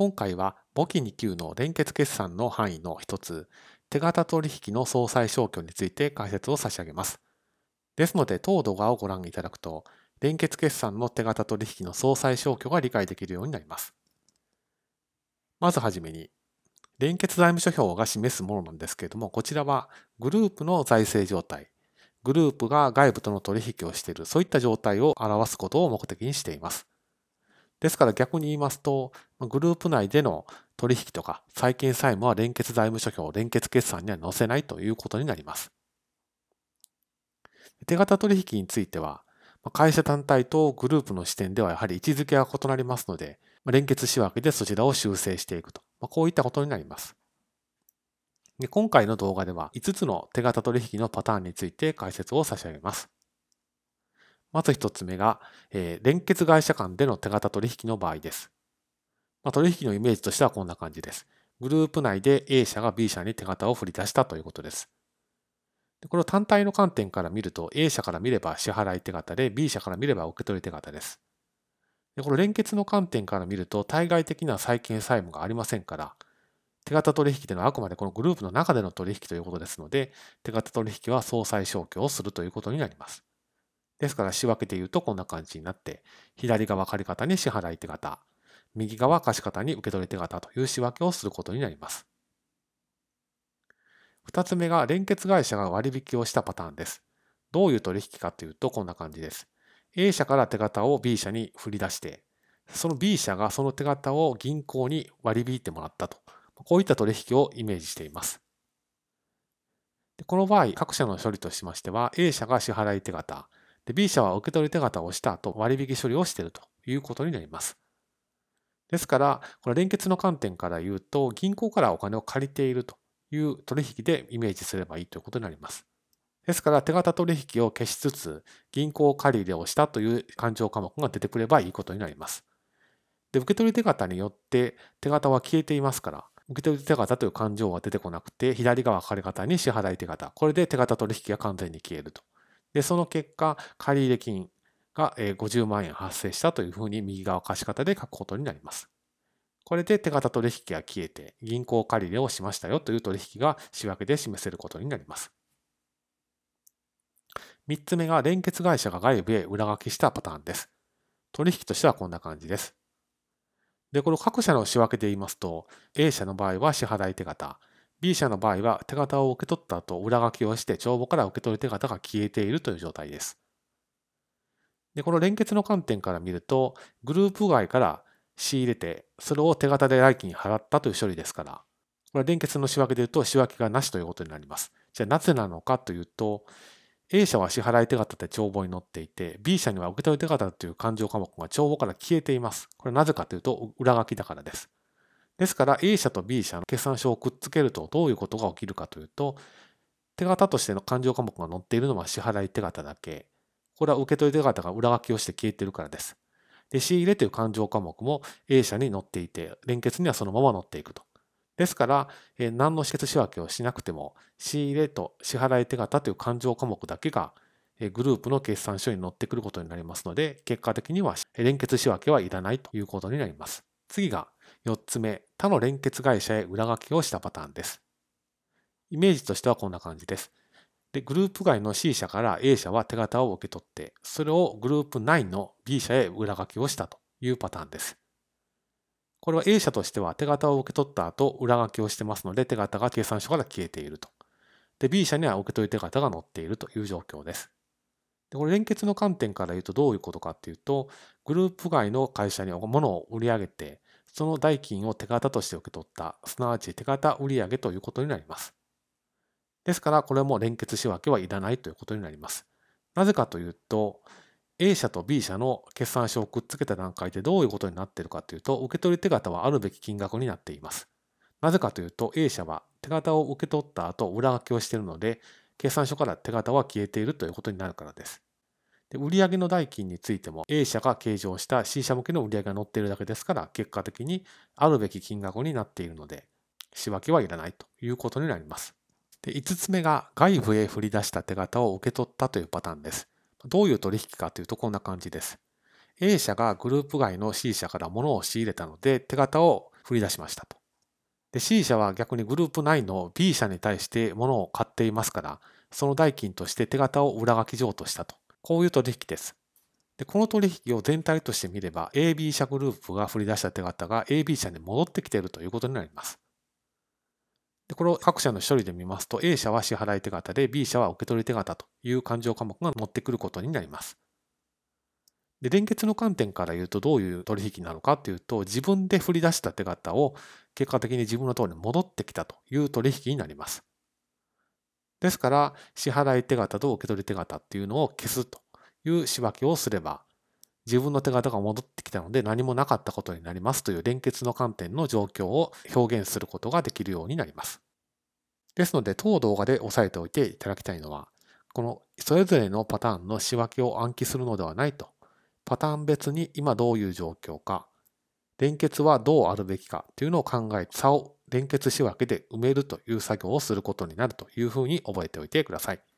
今回は簿記2級の連結決算の範囲の一つ、手形取引の総裁消去について解説を差し上げます。ですので、当動画をご覧いただくと、連結決算の手形取引の総裁消去が理解できるようになります。まずはじめに、連結財務諸表が示すものなんですけれども、こちらはグループの財政状態、グループが外部との取引をしている、そういった状態を表すことを目的にしています。ですから逆に言いますと、グループ内での取引とか債権債務は連結財務諸表、連結決算には載せないということになります。手形取引については、会社単体とグループの視点ではやはり位置づけが異なりますので、連結仕分けでそちらを修正していくと、こういったことになります。で今回の動画では5つの手形取引のパターンについて解説を差し上げます。まず1つ目が、えー、連結会社間での手形取引の場合です。まあ、取引のイメージとしてはこんな感じです。グループ内で A 社が B 社に手形を振り出したということです。でこれを単体の観点から見ると A 社から見れば支払い手形で B 社から見れば受け取り手形です。でこれ連結の観点から見ると対外的な債権債務がありませんから、手形取引というのはあくまでこのグループの中での取引ということですので、手形取引は総裁消去をするということになります。ですから仕分けて言うとこんな感じになって、左側借方に支払い手形、右側貸方に受け取り手形という仕分けをすることになります。二つ目が連結会社が割引をしたパターンです。どういう取引かというとこんな感じです。A 社から手形を B 社に振り出して、その B 社がその手形を銀行に割り引いてもらったと。こういった取引をイメージしています。この場合、各社の処理としましては、A 社が支払い手形、で B 社は受け取り手形をした後、割引処理をしているということになります。ですから、これ連結の観点から言うと、銀行からお金を借りているという取引でイメージすればいいということになります。ですから、手形取引を消しつつ、銀行借り入れをしたという勘定科目が出てくればいいことになります。で、受け取り手形によって手形は消えていますから、受け取り手形という勘定は出てこなくて、左側借方に支払い手形。これで手形取引が完全に消えると。で、その結果、借入金が50万円発生したというふうに右側貸方で書くことになります。これで手形取引が消えて、銀行借入をしましたよという取引が仕分けで示せることになります。3つ目が連結会社が外部へ裏書きしたパターンです。取引としてはこんな感じです。で、この各社の仕分けで言いますと、A 社の場合は支払い手形、B 社の場合は手形を受け取った後、裏書きをして帳簿から受け取り手形が消えているという状態です。で、この連結の観点から見ると、グループ外から仕入れて、それを手形で来期に払ったという処理ですから、これは連結の仕分けで言うと仕分けがなしということになります。じゃあなぜなのかというと、A 社は支払い手形で帳簿に載っていて、B 社には受け取り手形という勘定科目が帳簿から消えています。これはなぜかというと、裏書きだからです。ですから A 社と B 社の決算書をくっつけるとどういうことが起きるかというと、手形としての勘定科目が載っているのは支払い手形だけ。これは受け取り手形が裏書きをして消えているからです。で、仕入れという勘定科目も A 社に載っていて、連結にはそのまま載っていくと。ですから、えー、何の止血仕分けをしなくても、仕入れと支払い手形という勘定科目だけが、えー、グループの決算書に載ってくることになりますので、結果的には連結仕分けはいらないということになります。次が4つ目、他の連結会社へ裏書きをしたパターンです。イメージとしてはこんな感じです。で、グループ外の C 社から A 社は手形を受け取って、それをグループ内の B 社へ裏書きをしたというパターンです。これは A 社としては手形を受け取った後、裏書きをしてますので、手形が計算書から消えていると。で、B 社には受け取り手形が載っているという状況です。でこれ連結の観点から言うとどういうことかっていうと、グループ外の会社に物を売り上げて、その代金を手形として受け取った、すなわち手形売上ということになります。ですから、これも連結仕分けはいらないということになります。なぜかというと、A 社と B 社の決算書をくっつけた段階でどういうことになっているかというと、受け取り手形はあるべき金額になっています。なぜかというと、A 社は手形を受け取った後、裏書きをしているので、決算書から手形は消えているということになるからです。で売上の代金についても A 社が計上した C 社向けの売上が載っているだけですから、結果的にあるべき金額になっているので、仕分けはいらないということになります。で5つ目が外部へ振り出した手形を受け取ったというパターンです。どういう取引かというとこんな感じです。A 社がグループ外の C 社から物を仕入れたので手形を振り出しましたと。C 社は逆にグループ内の B 社に対して物を買っていますから、その代金として手形を裏書き譲渡したと。こういう取引です。で、この取引を全体として見れば、AB 社グループが振り出した手形が AB 社に戻ってきているということになります。で、これを各社の処理で見ますと、A 社は支払い手形で、B 社は受け取り手形という勘定科目が持ってくることになります。で、連結の観点から言うとどういう取引なのかっていうと、自分で振り出した手形を結果的に自分の通りに戻ってきたという取引になります。ですから、支払い手形と受け取り手形っていうのを消すという仕分けをすれば、自分の手形が戻ってきたので何もなかったことになりますという連結の観点の状況を表現することができるようになります。ですので、当動画で押さえておいていただきたいのは、このそれぞれのパターンの仕分けを暗記するのではないとパターン別に今どういう状況か、連結はどうあるべきかというのを考え、差を連結仕分けで埋めるという作業をすることになるというふうに覚えておいてください。